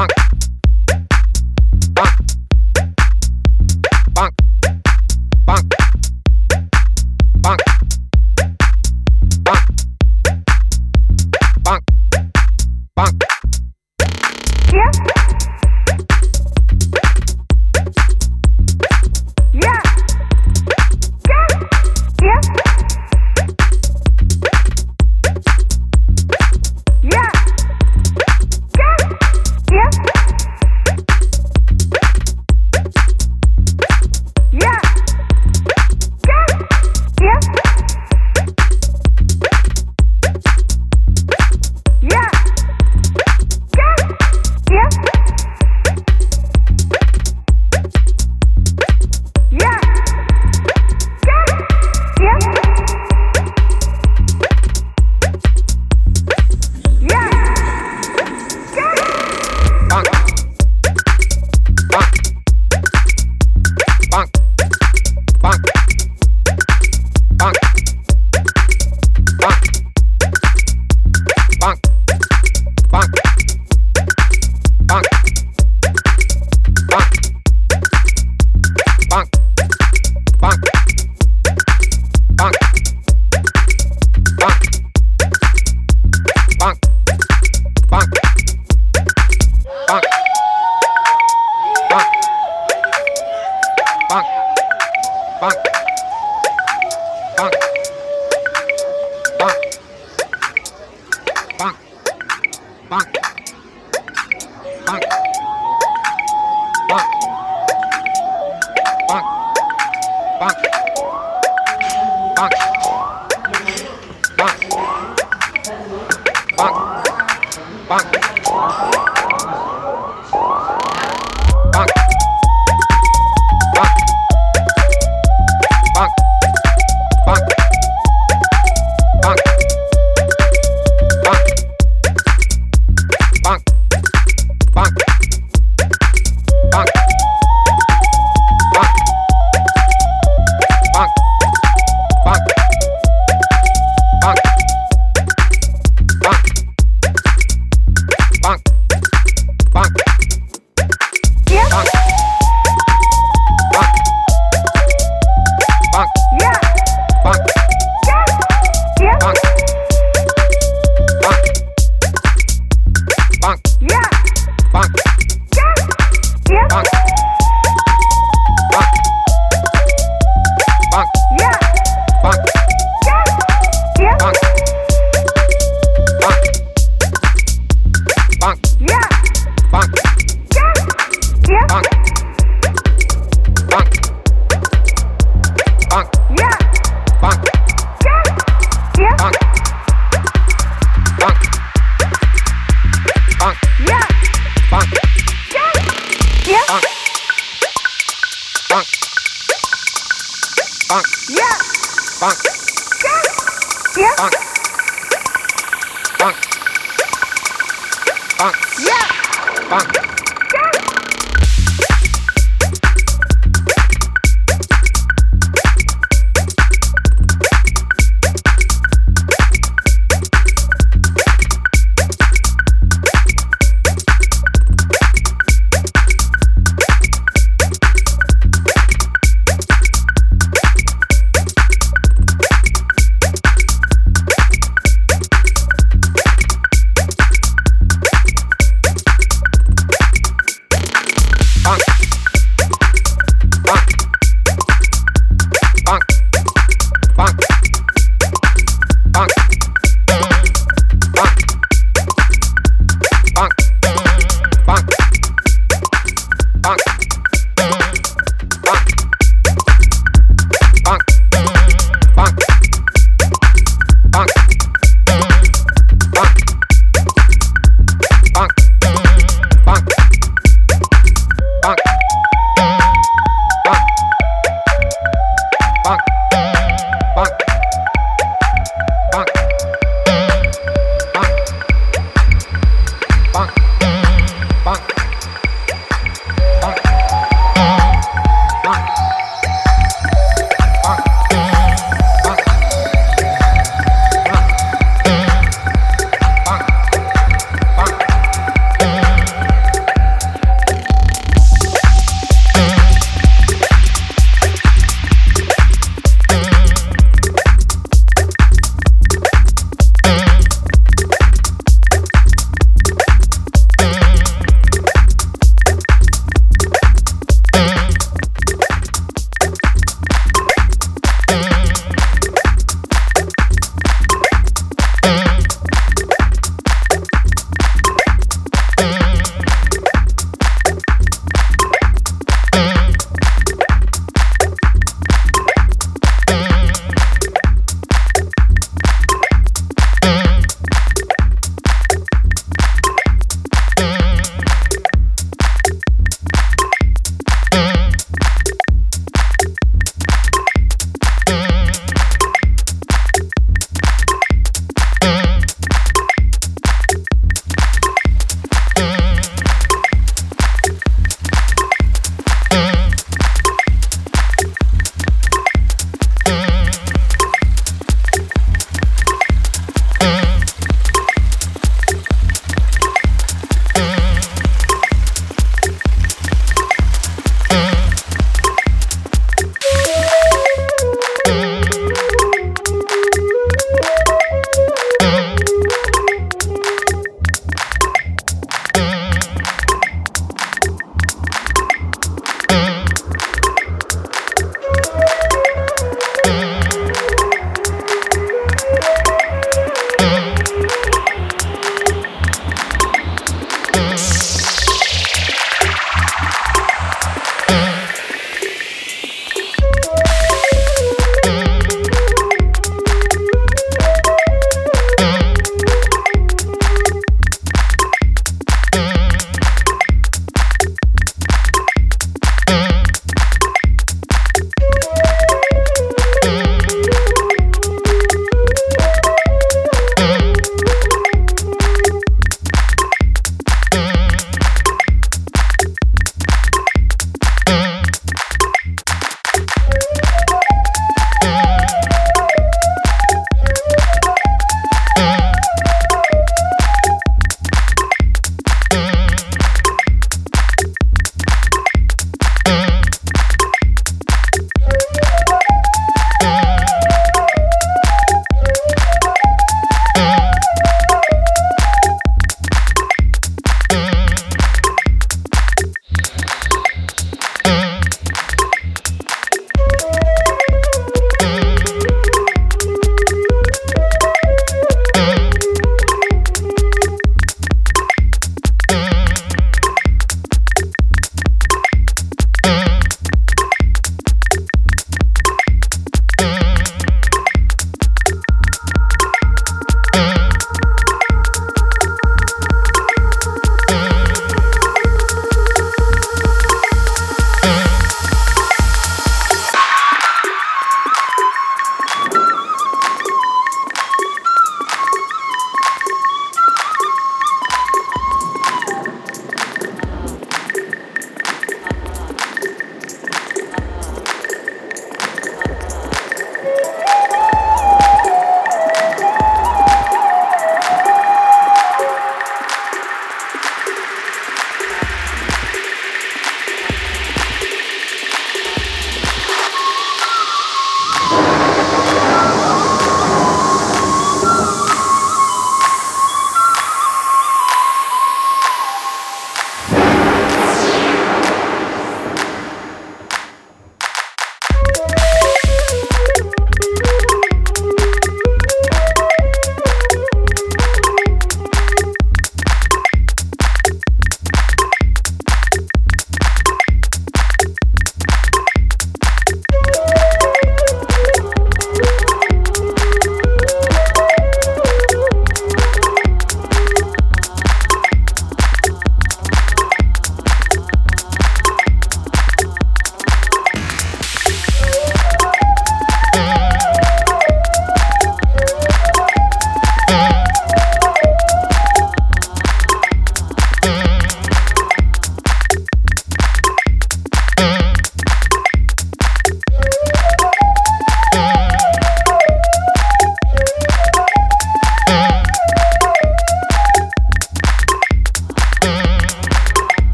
Funk,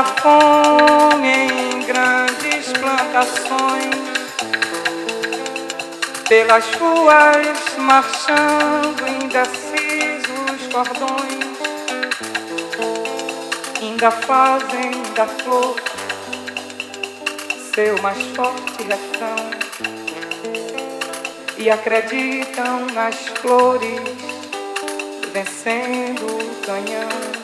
a fome em grandes plantações, pelas ruas marchando indecisos cordões, ainda fazem da flor seu mais forte refrão e acreditam nas flores vencendo o canhão.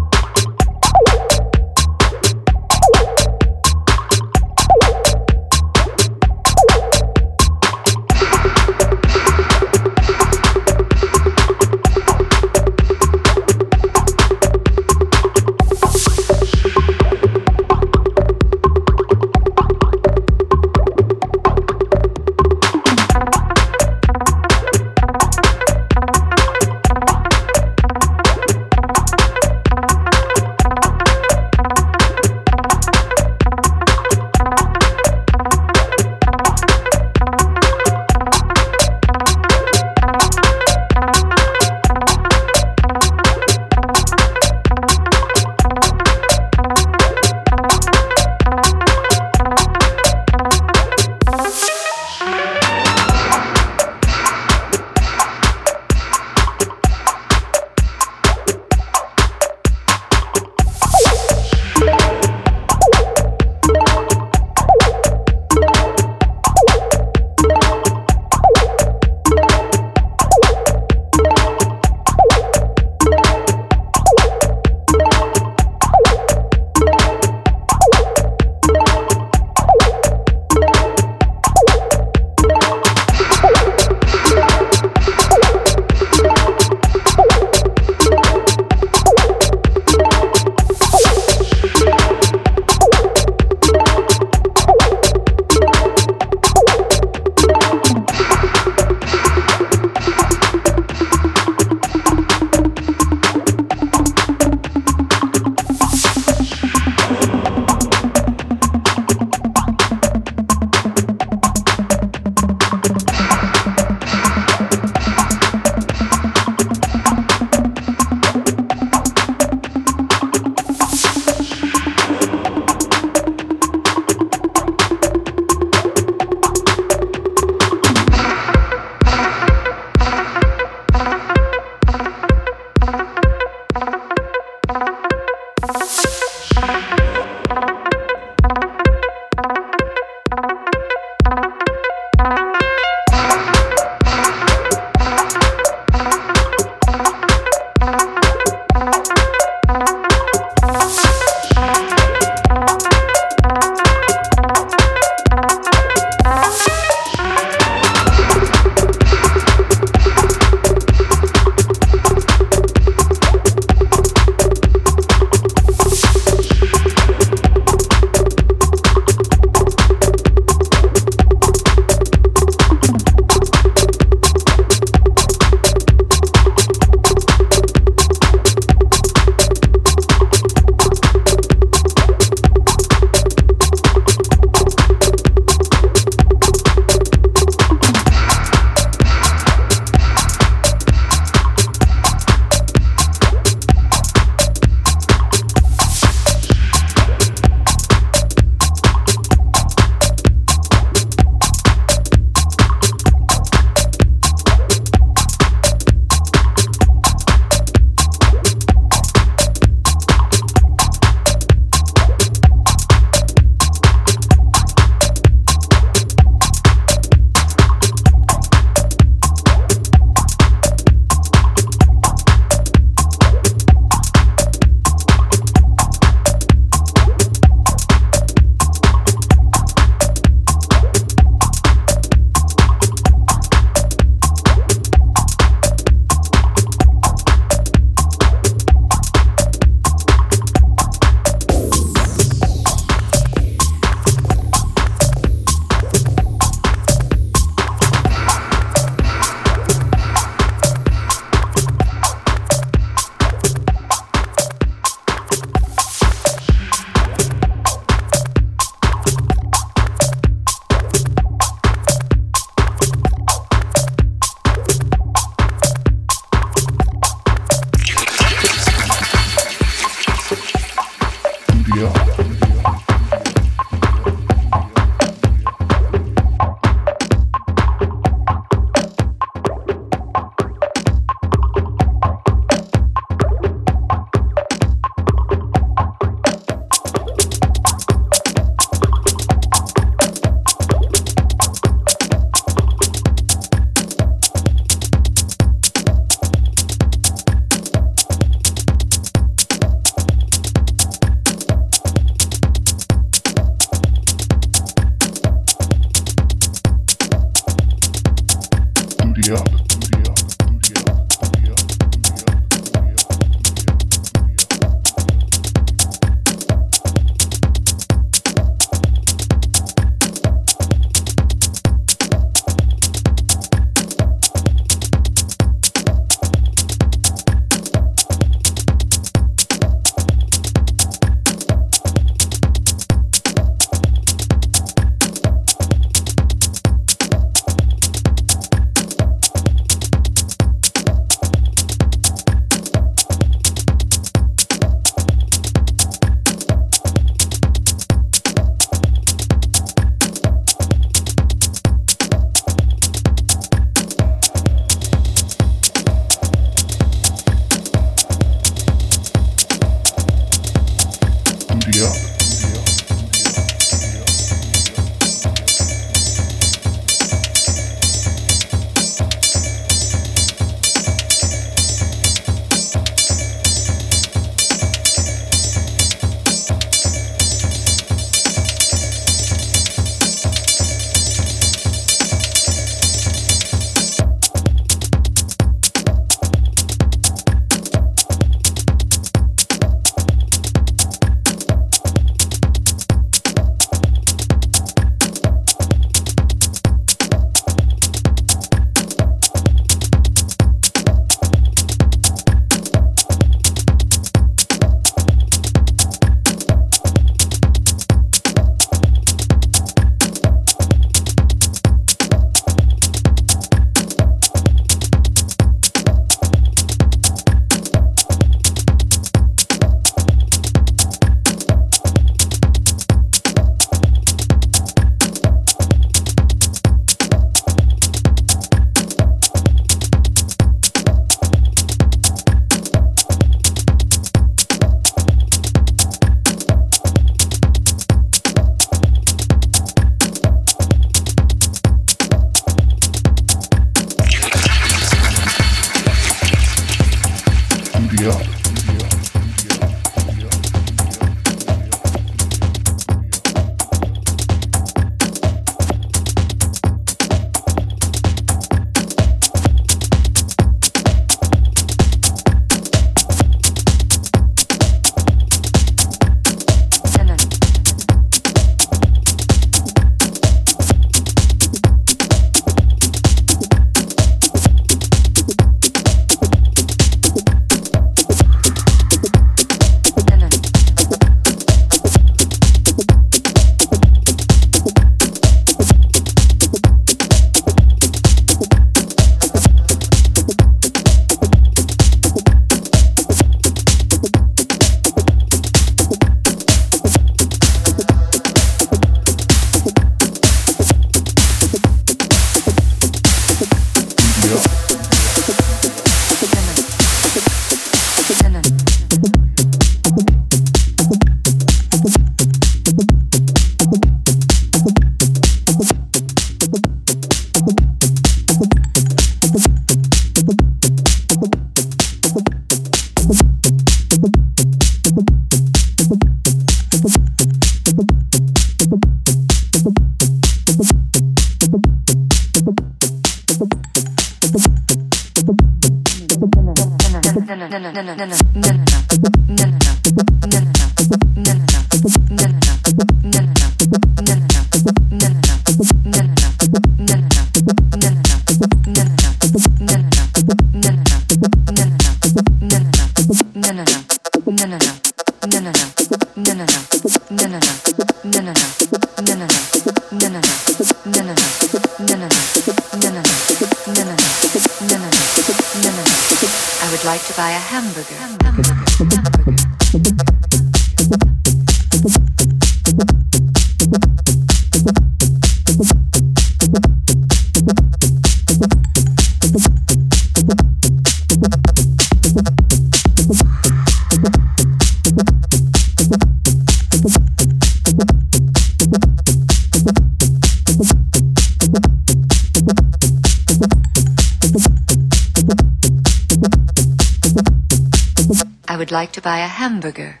like to buy a hamburger.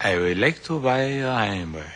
I would like to buy a hamburger.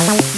Bye.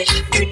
British.